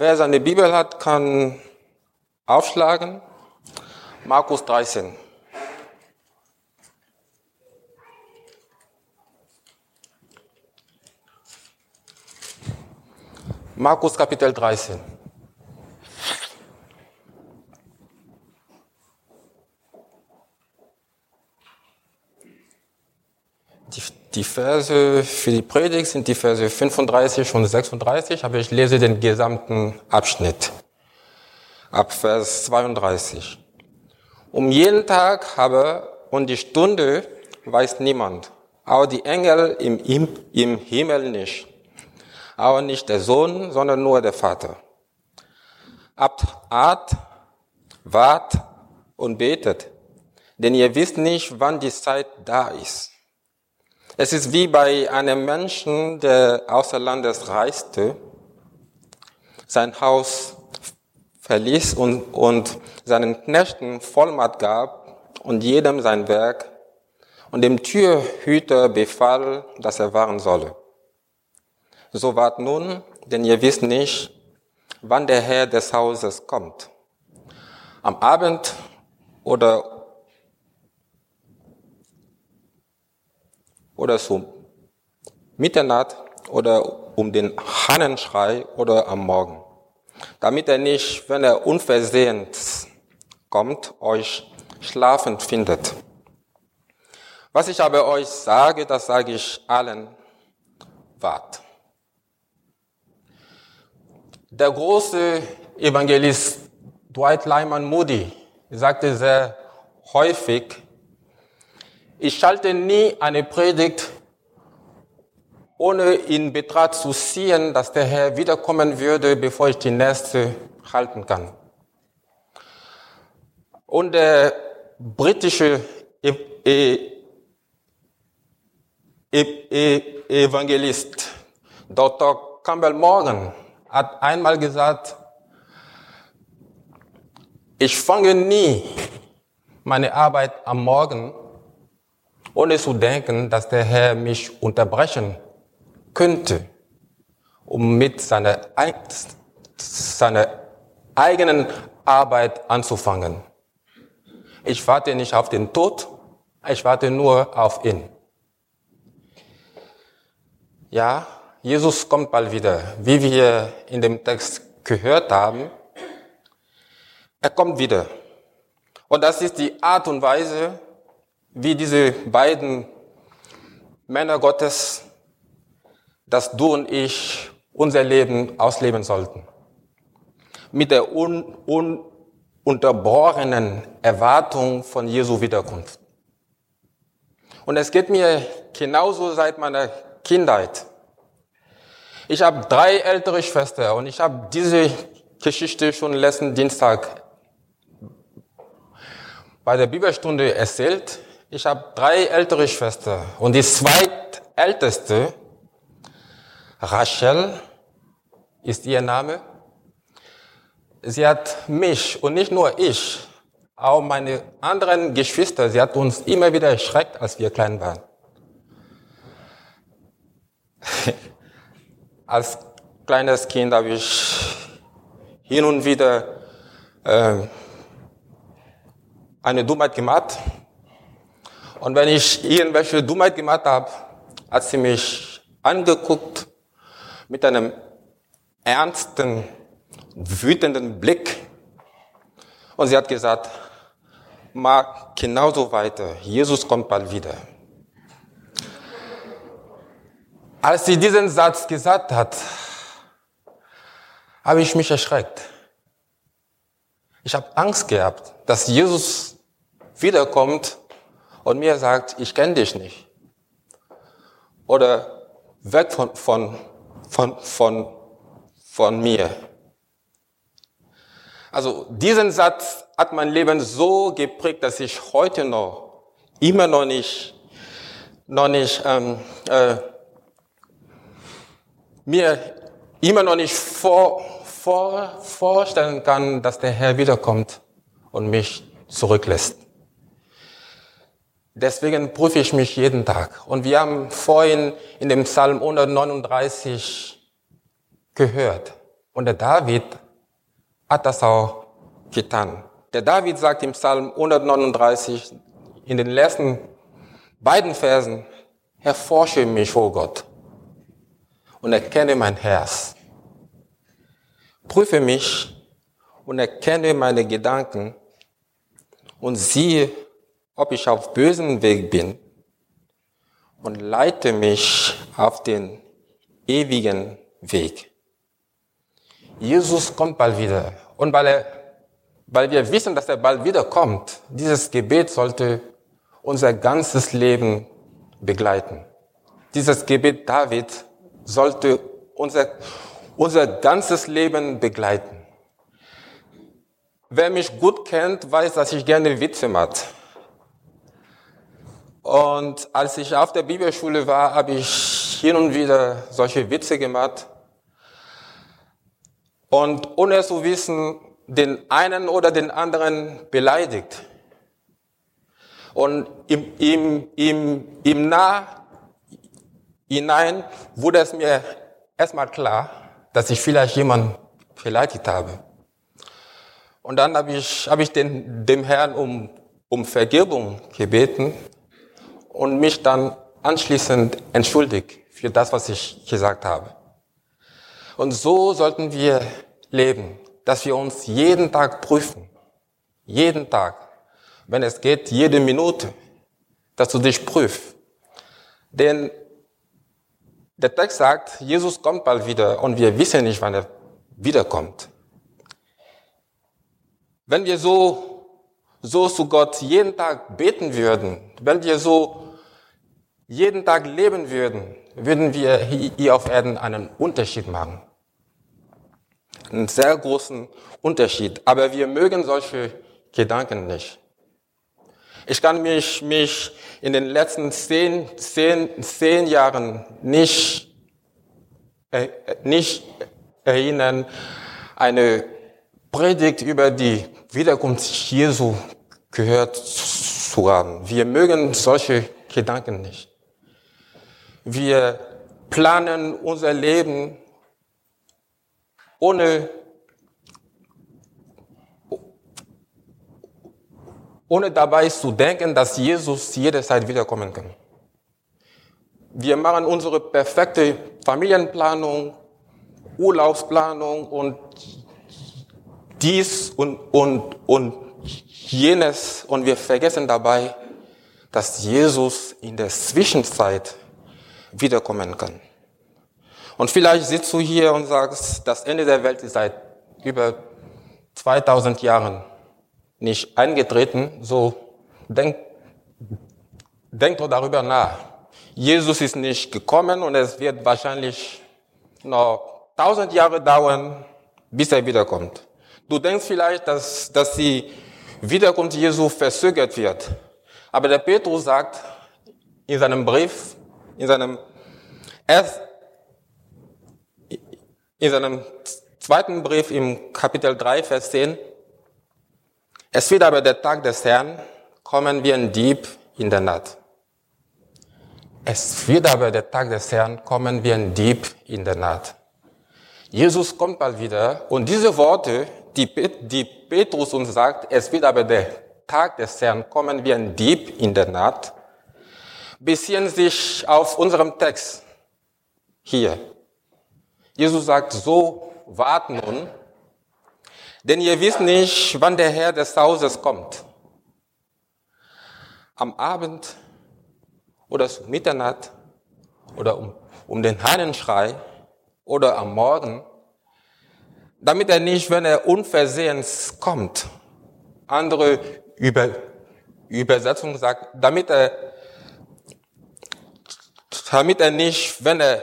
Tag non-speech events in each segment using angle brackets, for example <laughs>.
Wer seine Bibel hat, kann aufschlagen. Markus 13. Markus Kapitel 13. Die, Verse für die Predigt sind die Verse 35 und 36, aber ich lese den gesamten Abschnitt ab Vers 32. Um jeden Tag habe und die Stunde weiß niemand, auch die Engel im, im, im Himmel nicht, auch nicht der Sohn, sondern nur der Vater. Abt, art, wart und betet, denn ihr wisst nicht, wann die Zeit da ist. Es ist wie bei einem Menschen, der außer Landes reiste, sein Haus verließ und, und seinen Knechten Vollmacht gab und jedem sein Werk und dem Türhüter befahl, dass er wahren solle. So wart nun, denn ihr wisst nicht, wann der Herr des Hauses kommt. Am Abend oder oder zu Mitternacht oder um den Hannenschrei oder am Morgen, damit er nicht, wenn er unversehens kommt, euch schlafend findet. Was ich aber euch sage, das sage ich allen, wart. Der große Evangelist Dwight Lyman Moody sagte sehr häufig, ich schalte nie eine Predigt, ohne in Betracht zu ziehen, dass der Herr wiederkommen würde, bevor ich die nächste halten kann. Und der britische e e e Evangelist Dr. Campbell Morgan hat einmal gesagt, ich fange nie meine Arbeit am Morgen ohne zu denken, dass der Herr mich unterbrechen könnte, um mit seiner, seiner eigenen Arbeit anzufangen. Ich warte nicht auf den Tod, ich warte nur auf ihn. Ja, Jesus kommt bald wieder, wie wir in dem Text gehört haben. Er kommt wieder. Und das ist die Art und Weise, wie diese beiden Männer Gottes, dass du und ich unser Leben ausleben sollten. Mit der un ununterbrochenen Erwartung von Jesu Wiederkunft. Und es geht mir genauso seit meiner Kindheit. Ich habe drei ältere Schwestern und ich habe diese Geschichte schon letzten Dienstag bei der Bibelstunde erzählt. Ich habe drei ältere Schwestern und die zweitälteste, Rachel, ist ihr Name. Sie hat mich und nicht nur ich, auch meine anderen Geschwister, sie hat uns immer wieder erschreckt, als wir klein waren. <laughs> als kleines Kind habe ich hin und wieder äh, eine Dummheit gemacht und wenn ich irgendwelche Dummheit gemacht habe, hat sie mich angeguckt mit einem ernsten, wütenden Blick. Und sie hat gesagt, mach genauso weiter. Jesus kommt bald wieder. Als sie diesen Satz gesagt hat, habe ich mich erschreckt. Ich habe Angst gehabt, dass Jesus wiederkommt und mir sagt, ich kenne dich nicht. Oder weg von, von, von, von, von mir. Also diesen Satz hat mein Leben so geprägt, dass ich heute noch immer noch nicht, noch nicht ähm, äh, mir immer noch nicht vor, vor, vorstellen kann, dass der Herr wiederkommt und mich zurücklässt. Deswegen prüfe ich mich jeden Tag. Und wir haben vorhin in dem Psalm 139 gehört. Und der David hat das auch getan. Der David sagt im Psalm 139 in den letzten beiden Versen, erforsche mich, oh Gott, und erkenne mein Herz. Prüfe mich und erkenne meine Gedanken und siehe, ob ich auf bösen Weg bin und leite mich auf den ewigen Weg. Jesus kommt bald wieder. Und weil, er, weil wir wissen, dass er bald wiederkommt, dieses Gebet sollte unser ganzes Leben begleiten. Dieses Gebet David sollte unser, unser ganzes Leben begleiten. Wer mich gut kennt, weiß, dass ich gerne Witze mache. Und als ich auf der Bibelschule war, habe ich hin und wieder solche Witze gemacht. Und ohne zu wissen, den einen oder den anderen beleidigt. Und im, im, im, im Nah hinein wurde es mir erstmal klar, dass ich vielleicht jemanden beleidigt habe. Und dann habe ich, habe ich den, dem Herrn um, um Vergebung gebeten und mich dann anschließend entschuldigt für das, was ich gesagt habe. Und so sollten wir leben, dass wir uns jeden Tag prüfen. Jeden Tag. Wenn es geht, jede Minute, dass du dich prüfst. Denn der Text sagt, Jesus kommt bald wieder und wir wissen nicht, wann er wiederkommt. Wenn wir so, so zu Gott jeden Tag beten würden, wenn wir so jeden Tag leben würden, würden wir hier auf Erden einen Unterschied machen. Einen sehr großen Unterschied. Aber wir mögen solche Gedanken nicht. Ich kann mich, mich in den letzten zehn, zehn, zehn Jahren nicht, äh, nicht erinnern, eine Predigt über die Wiederkunft Jesu gehört zu haben. Wir mögen solche Gedanken nicht. Wir planen unser Leben ohne, ohne dabei zu denken, dass Jesus jederzeit wiederkommen kann. Wir machen unsere perfekte Familienplanung, Urlaubsplanung und dies und, und, und jenes und wir vergessen dabei, dass Jesus in der Zwischenzeit wiederkommen kann. Und vielleicht sitzt du hier und sagst, das Ende der Welt ist seit über 2000 Jahren nicht eingetreten. So denk, denk doch darüber nach. Jesus ist nicht gekommen und es wird wahrscheinlich noch 1000 Jahre dauern, bis er wiederkommt. Du denkst vielleicht, dass, dass die Wiederkunft Jesu verzögert wird. Aber der Petrus sagt in seinem Brief, in seinem erst, in seinem zweiten Brief im Kapitel 3, Vers 10, es wird aber der Tag des Herrn kommen wie ein Dieb in der Nacht. Es wird aber der Tag des Herrn kommen wie ein Dieb in der Nacht. Jesus kommt bald wieder und diese Worte, die, die Petrus uns sagt, es wird aber der Tag des Herrn kommen wie ein Dieb in der Nacht, beziehen sich auf unserem Text hier. Jesus sagt, so wart nun, denn ihr wisst nicht, wann der Herr des Hauses kommt. Am Abend oder zu Mitternacht oder um, um den Hahnenschrei oder am Morgen, damit er nicht, wenn er unversehens kommt, andere Über, Übersetzung sagt, damit er, damit er nicht, wenn er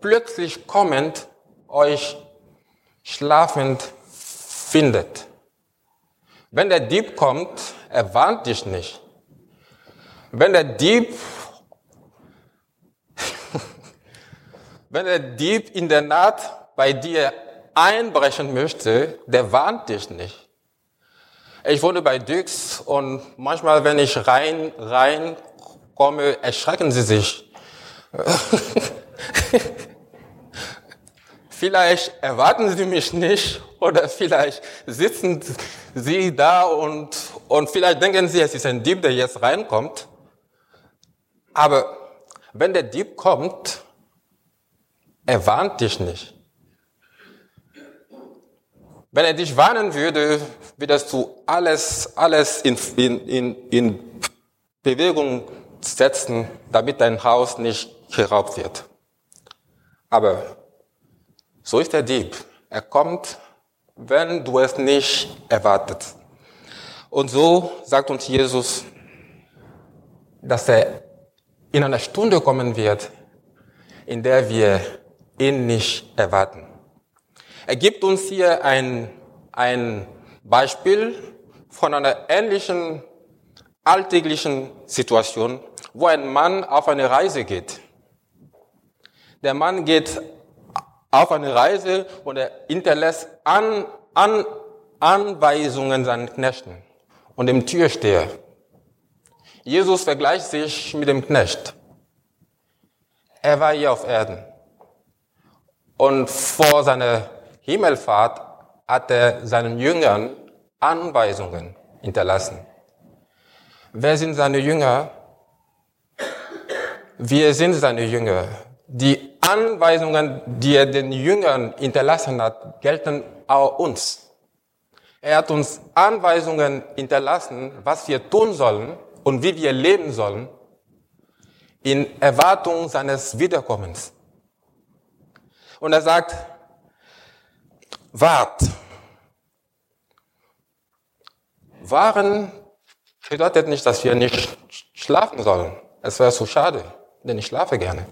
plötzlich kommend euch schlafend findet. Wenn der Dieb kommt, er warnt dich nicht. Wenn der Dieb, wenn der Dieb in der Nacht bei dir einbrechen möchte, der warnt dich nicht. Ich wohne bei Dux und manchmal, wenn ich rein, rein komme, erschrecken sie sich. <laughs> vielleicht erwarten Sie mich nicht oder vielleicht sitzen Sie da und, und vielleicht denken Sie, es ist ein Dieb, der jetzt reinkommt. Aber wenn der Dieb kommt, er warnt dich nicht. Wenn er dich warnen würde, würdest du alles, alles in, in, in, in Bewegung setzen, damit dein Haus nicht geraubt wird. Aber so ist der Dieb. Er kommt, wenn du es nicht erwartet. Und so sagt uns Jesus, dass er in einer Stunde kommen wird, in der wir ihn nicht erwarten. Er gibt uns hier ein, ein Beispiel von einer ähnlichen alltäglichen Situation, wo ein Mann auf eine Reise geht. Der Mann geht auf eine Reise und er hinterlässt an, an, Anweisungen seinen Knechten und dem Türsteher. Jesus vergleicht sich mit dem Knecht. Er war hier auf Erden. Und vor seiner Himmelfahrt hat er seinen Jüngern Anweisungen hinterlassen. Wer sind seine Jünger? Wir sind seine Jünger. Die Anweisungen, die er den Jüngern hinterlassen hat, gelten auch uns. Er hat uns Anweisungen hinterlassen, was wir tun sollen und wie wir leben sollen, in Erwartung seines Wiederkommens. Und er sagt, wart. Waren bedeutet nicht, dass wir nicht schlafen sollen. Es wäre so schade, denn ich schlafe gerne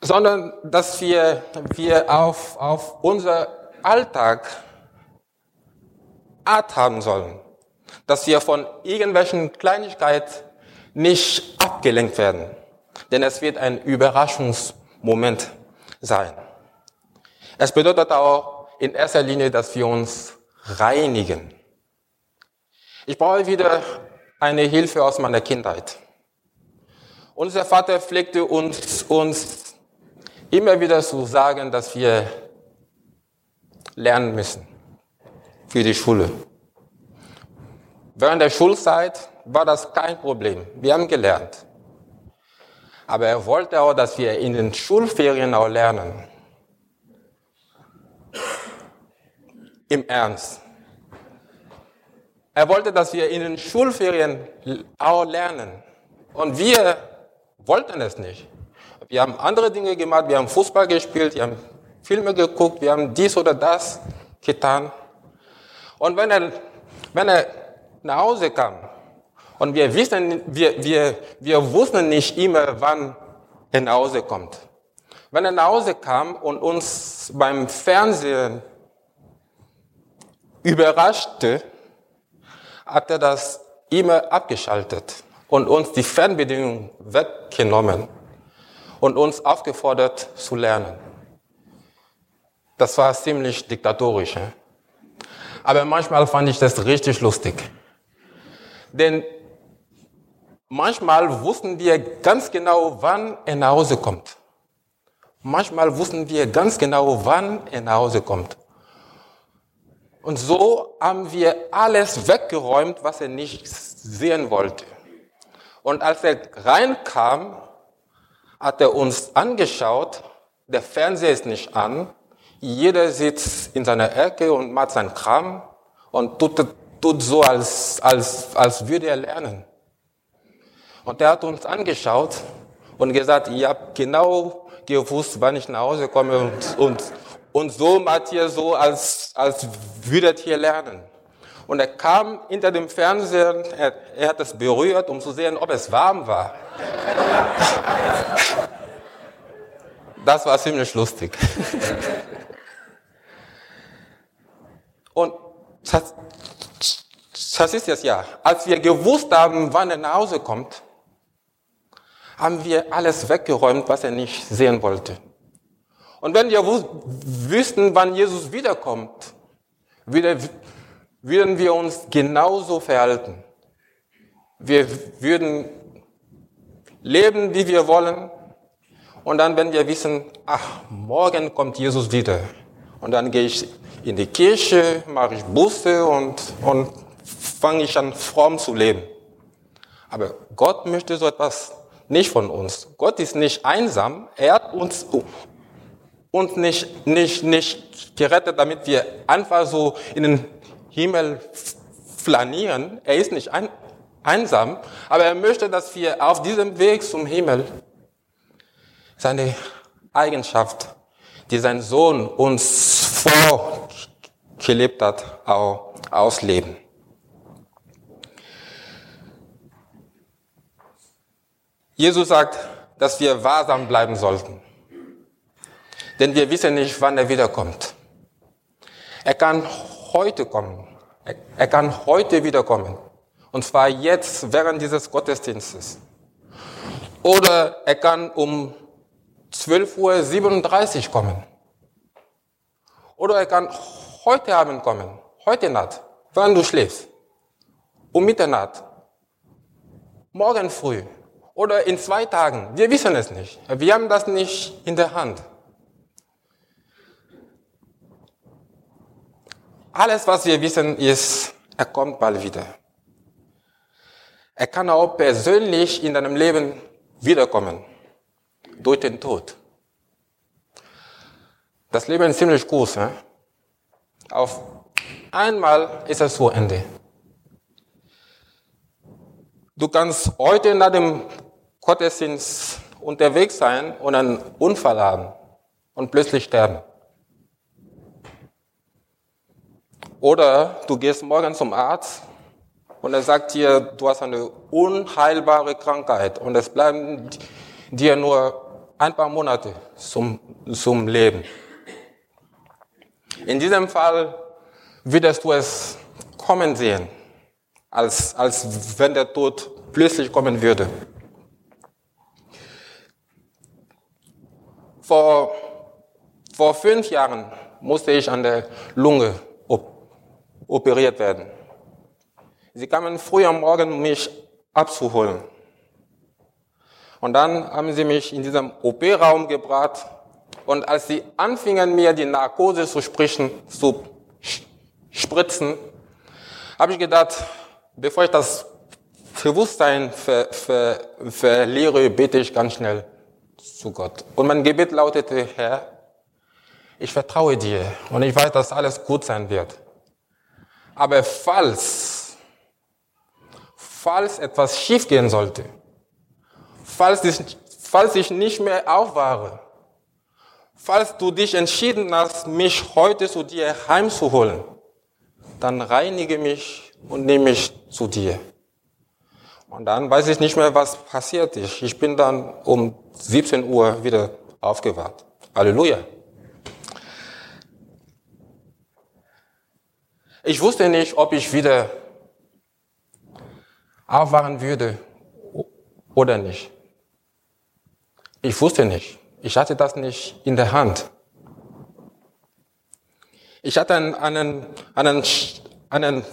sondern dass wir, wir auf, auf unser Alltag Art haben sollen, dass wir von irgendwelchen Kleinigkeiten nicht abgelenkt werden, denn es wird ein Überraschungsmoment sein. Es bedeutet auch in erster Linie, dass wir uns reinigen. Ich brauche wieder eine Hilfe aus meiner Kindheit. Unser Vater pflegte uns, uns immer wieder zu sagen, dass wir lernen müssen für die Schule. Während der Schulzeit war das kein Problem. Wir haben gelernt. Aber er wollte auch, dass wir in den Schulferien auch lernen. Im Ernst. Er wollte, dass wir in den Schulferien auch lernen. Und wir wollten es nicht. Wir haben andere Dinge gemacht, wir haben Fußball gespielt, wir haben Filme geguckt, wir haben dies oder das getan. Und wenn er, wenn er nach Hause kam, und wir wissen, wir, wir, wir wussten nicht immer, wann er nach Hause kommt. Wenn er nach Hause kam und uns beim Fernsehen überraschte, hat er das immer abgeschaltet und uns die Fernbedienung weggenommen und uns aufgefordert zu lernen. Das war ziemlich diktatorisch. Aber manchmal fand ich das richtig lustig. Denn manchmal wussten wir ganz genau, wann er nach Hause kommt. Manchmal wussten wir ganz genau, wann er nach Hause kommt. Und so haben wir alles weggeräumt, was er nicht sehen wollte. Und als er reinkam, hat er uns angeschaut, der Fernseher ist nicht an, jeder sitzt in seiner Ecke und macht seinen Kram und tut, tut so, als, als, als würde er lernen. Und er hat uns angeschaut und gesagt, ihr habt genau gewusst, wann ich nach Hause komme und, und, und so macht ihr so, als, als würdet ihr lernen. Und er kam hinter dem Fernseher, er, er hat es berührt, um zu sehen, ob es warm war. Das war ziemlich lustig. Und das, das ist jetzt ja, als wir gewusst haben, wann er nach Hause kommt, haben wir alles weggeräumt, was er nicht sehen wollte. Und wenn wir wüssten, wann Jesus wiederkommt, würden wir uns genauso verhalten. Wir würden leben, wie wir wollen Und dann, wenn wir wissen, ach, morgen kommt Jesus wieder. Und dann gehe ich in die Kirche, mache ich Buße und, und fange ich an, fromm zu leben. Aber Gott möchte so etwas nicht von uns. Gott ist nicht einsam. Er hat uns, uns nicht, nicht, nicht gerettet, damit wir einfach so in den Himmel flanieren. Er ist nicht ein, einsam, aber er möchte, dass wir auf diesem Weg zum Himmel seine Eigenschaft, die sein Sohn uns vorgelebt hat, auch ausleben. Jesus sagt, dass wir wahrsam bleiben sollten. Denn wir wissen nicht, wann er wiederkommt. Er kann heute kommen. Er kann heute wiederkommen. Und zwar jetzt, während dieses Gottesdienstes. Oder er kann um 12.37 Uhr kommen. Oder er kann heute Abend kommen. Heute Nacht. Wann du schläfst. Um Mitternacht. Morgen früh oder in zwei Tagen. Wir wissen es nicht. Wir haben das nicht in der Hand. Alles, was wir wissen, ist, er kommt bald wieder. Er kann auch persönlich in deinem Leben wiederkommen. Durch den Tod. Das Leben ist ziemlich groß. Ne? Auf einmal ist es zu Ende. Du kannst heute nach dem Gottesdienst unterwegs sein und einen Unfall haben und plötzlich sterben. Oder du gehst morgen zum Arzt und er sagt dir, du hast eine unheilbare Krankheit und es bleiben dir nur ein paar Monate zum, zum Leben. In diesem Fall würdest du es kommen sehen, als, als wenn der Tod plötzlich kommen würde. Vor, vor fünf Jahren musste ich an der Lunge op operiert werden. Sie kamen früh am Morgen, um mich abzuholen. Und dann haben sie mich in diesem OP-Raum gebracht. Und als sie anfingen, mir die Narkose zu sprechen, zu spritzen, habe ich gedacht, bevor ich das Bewusstsein ver, ver, verliere, bete ich ganz schnell zu Gott. Und mein Gebet lautete, Herr, ich vertraue dir und ich weiß, dass alles gut sein wird. Aber falls, falls etwas schiefgehen sollte, falls ich, falls ich nicht mehr aufwahre, falls du dich entschieden hast, mich heute zu dir heimzuholen, dann reinige mich und nehme mich zu dir. Und dann weiß ich nicht mehr, was passiert ist. Ich bin dann um 17 Uhr wieder aufgewacht. Halleluja. Ich wusste nicht, ob ich wieder aufwachen würde oder nicht. Ich wusste nicht. Ich hatte das nicht in der Hand. Ich hatte einen, einen, einen, einen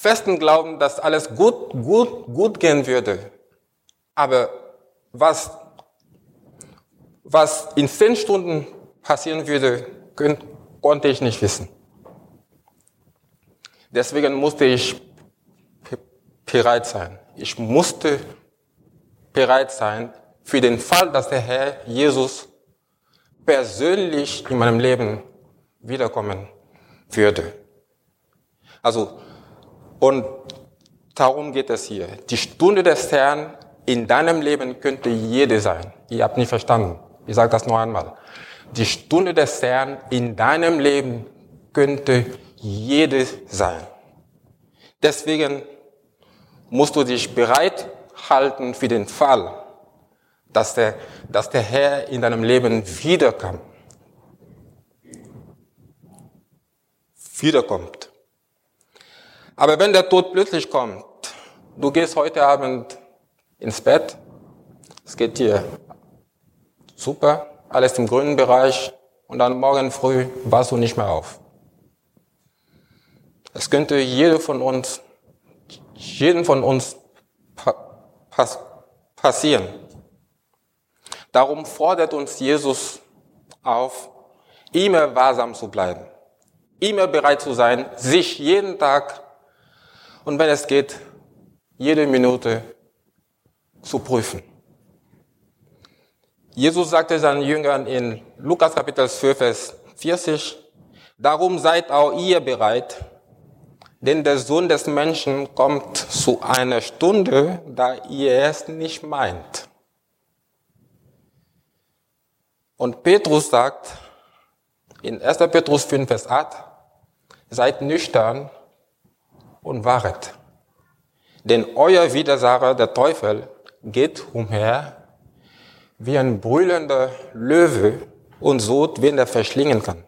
festen Glauben, dass alles gut, gut, gut gehen würde. Aber was, was in zehn Stunden passieren würde, konnte ich nicht wissen. Deswegen musste ich bereit sein. Ich musste bereit sein für den Fall, dass der Herr Jesus persönlich in meinem Leben wiederkommen würde. Also und darum geht es hier. Die Stunde des Herrn in deinem Leben könnte jede sein. Ihr habt nicht verstanden. Ich sage das noch einmal. Die Stunde des Herrn in deinem Leben könnte jede sein. Deswegen musst du dich bereit halten für den Fall, dass der, dass der Herr in deinem Leben wiederkommt. Wiederkommt. Aber wenn der Tod plötzlich kommt, du gehst heute Abend ins Bett, es geht dir super, alles im grünen Bereich und dann morgen früh warst du nicht mehr auf. Es könnte jeder von uns, jeden von uns passieren. Darum fordert uns Jesus auf, immer wahrsam zu bleiben, immer bereit zu sein, sich jeden Tag und wenn es geht, jede Minute zu prüfen. Jesus sagte seinen Jüngern in Lukas Kapitel 12, Vers 40, Darum seid auch ihr bereit, denn der Sohn des Menschen kommt zu einer Stunde, da ihr es nicht meint. Und Petrus sagt in 1. Petrus 5, Vers 8, seid nüchtern und wahret. Denn euer Widersacher, der Teufel, geht umher wie ein brüllender Löwe und sucht, wen er verschlingen kann.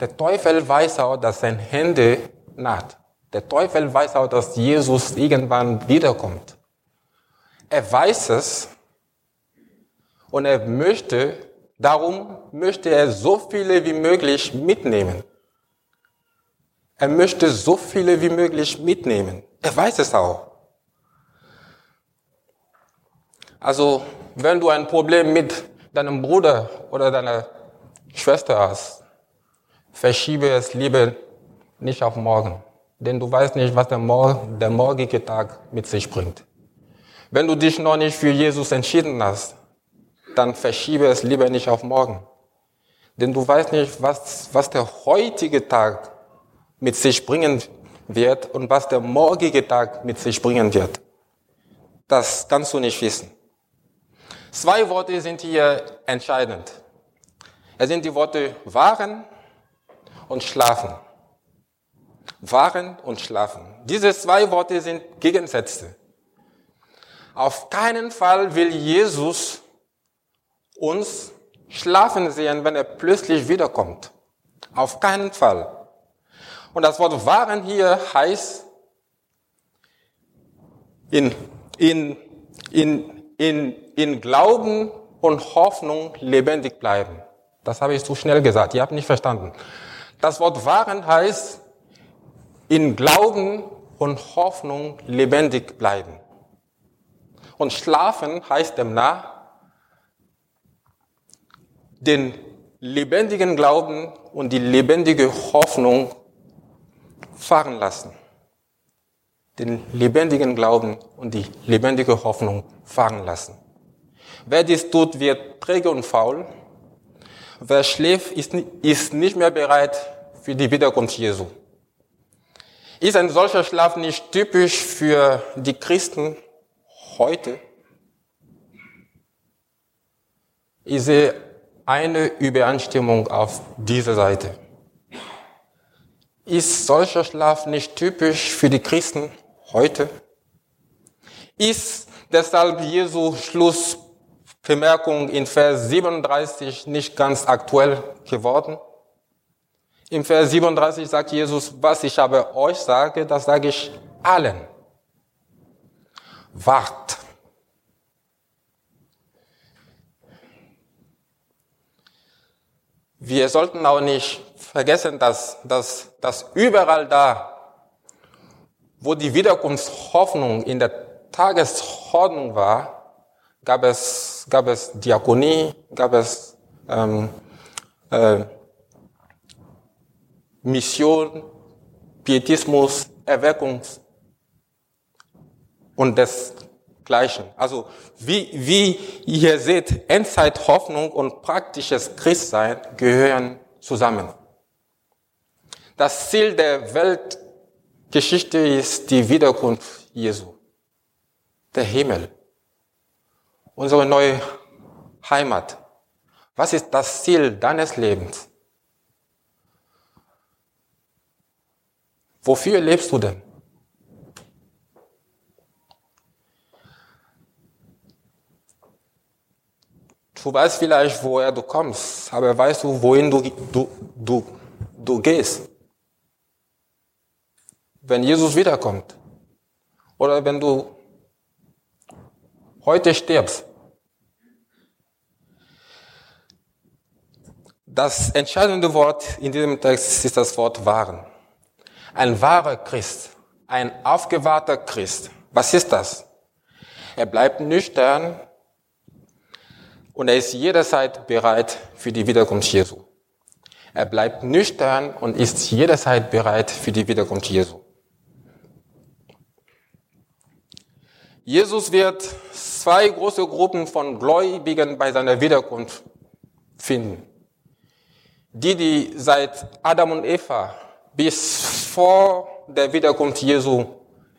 Der Teufel weiß auch, dass sein Hände naht. Der Teufel weiß auch, dass Jesus irgendwann wiederkommt. Er weiß es und er möchte, darum möchte er so viele wie möglich mitnehmen. Er möchte so viele wie möglich mitnehmen. Er weiß es auch. Also, wenn du ein Problem mit deinem Bruder oder deiner Schwester hast, verschiebe es lieber nicht auf morgen. Denn du weißt nicht, was der, Mor der morgige Tag mit sich bringt. Wenn du dich noch nicht für Jesus entschieden hast, dann verschiebe es lieber nicht auf morgen. Denn du weißt nicht, was, was der heutige Tag mit sich bringen wird und was der morgige Tag mit sich bringen wird. Das kannst du nicht wissen. Zwei Worte sind hier entscheidend. Es sind die Worte wahren und schlafen. Wahren und schlafen. Diese zwei Worte sind Gegensätze. Auf keinen Fall will Jesus uns schlafen sehen, wenn er plötzlich wiederkommt. Auf keinen Fall. Und das Wort waren hier heißt in, in, in, in, in Glauben und Hoffnung lebendig bleiben. Das habe ich zu schnell gesagt. Ihr habt nicht verstanden. Das Wort waren heißt in Glauben und Hoffnung lebendig bleiben. Und schlafen heißt demnach den lebendigen Glauben und die lebendige Hoffnung fahren lassen. Den lebendigen Glauben und die lebendige Hoffnung fahren lassen. Wer dies tut, wird träge und faul. Wer schläft, ist nicht mehr bereit für die Wiederkunft Jesu. Ist ein solcher Schlaf nicht typisch für die Christen heute? Ich sehe eine Übereinstimmung auf dieser Seite. Ist solcher Schlaf nicht typisch für die Christen heute? Ist deshalb Jesu Schlussbemerkung in Vers 37 nicht ganz aktuell geworden? Im Vers 37 sagt Jesus, was ich aber euch sage, das sage ich allen. Wart. Wir sollten auch nicht vergessen, dass, dass, dass überall da, wo die Wiederkunftshoffnung in der Tagesordnung war, gab es, gab es Diakonie, gab es ähm, äh, Mission, Pietismus, Erweckungs und desgleichen. Also wie, wie ihr seht, Endzeithoffnung und praktisches Christsein gehören zusammen. Das Ziel der Weltgeschichte ist die Wiederkunft Jesu. Der Himmel. Unsere neue Heimat. Was ist das Ziel deines Lebens? Wofür lebst du denn? Du weißt vielleicht, woher du kommst, aber weißt du, wohin du, du, du, du gehst? Wenn Jesus wiederkommt oder wenn du heute stirbst. Das entscheidende Wort in diesem Text ist das Wort wahren. Ein wahrer Christ, ein aufgewahrter Christ. Was ist das? Er bleibt nüchtern Und er ist jederzeit bereit für die Wiederkunft Jesu. Er bleibt nüchtern und ist jederzeit bereit für die Wiederkunft Jesu. Jesus wird zwei große Gruppen von Gläubigen bei seiner Wiederkunft finden. Die, die seit Adam und Eva bis vor der Wiederkunft Jesu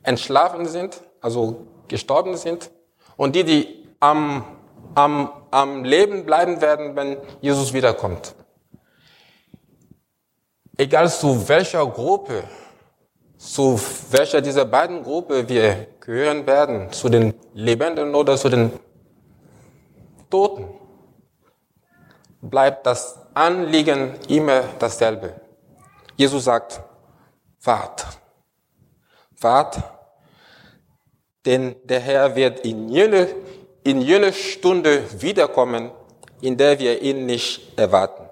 entschlafen sind, also gestorben sind, und die, die am, am, am Leben bleiben werden, wenn Jesus wiederkommt. Egal zu welcher Gruppe, zu welcher dieser beiden Gruppen wir gehören werden, zu den Lebenden oder zu den Toten, bleibt das Anliegen immer dasselbe. Jesus sagt, wart, wart, denn der Herr wird in jene, in jene Stunde wiederkommen, in der wir ihn nicht erwarten.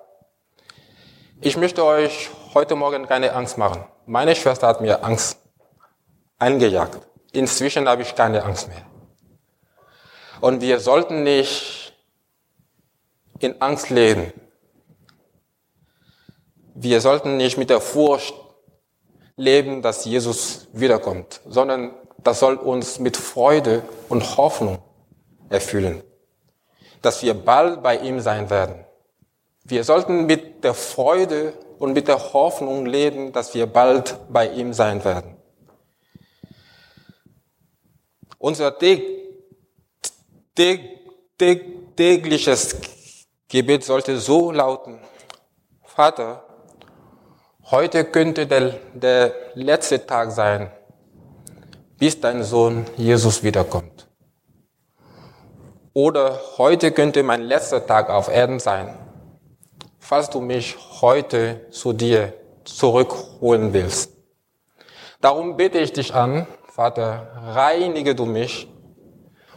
Ich möchte euch heute Morgen keine Angst machen. Meine Schwester hat mir Angst eingejagt. Inzwischen habe ich keine Angst mehr. Und wir sollten nicht in Angst leben. Wir sollten nicht mit der Furcht leben, dass Jesus wiederkommt, sondern das soll uns mit Freude und Hoffnung erfüllen, dass wir bald bei ihm sein werden. Wir sollten mit der Freude und mit der Hoffnung leben, dass wir bald bei ihm sein werden. Unser tägliches Gebet sollte so lauten, Vater, heute könnte der, der letzte Tag sein, bis dein Sohn Jesus wiederkommt. Oder heute könnte mein letzter Tag auf Erden sein, falls du mich heute zu dir zurückholen willst. Darum bete ich dich an, Vater, reinige du mich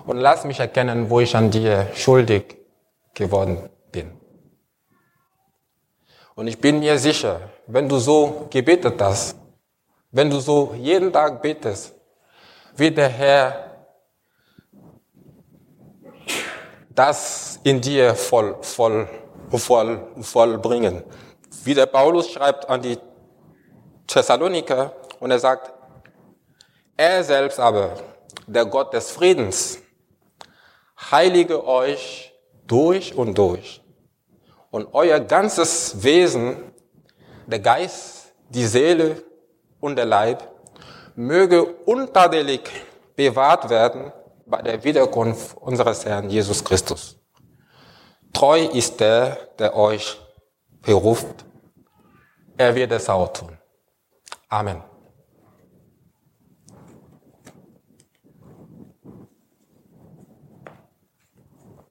und lass mich erkennen, wo ich an dir schuldig geworden bin. Und ich bin mir sicher, wenn du so gebetet hast, wenn du so jeden Tag betest, wird der Herr das in dir voll, voll, voll, voll bringen. Wie der Paulus schreibt an die Thessaloniker und er sagt, er selbst aber, der Gott des Friedens, heilige euch durch und durch. Und euer ganzes Wesen, der Geist, die Seele und der Leib, möge untadelig bewahrt werden bei der Wiederkunft unseres Herrn Jesus Christus. Treu ist der, der euch beruft. Er wird es auch tun. Amen.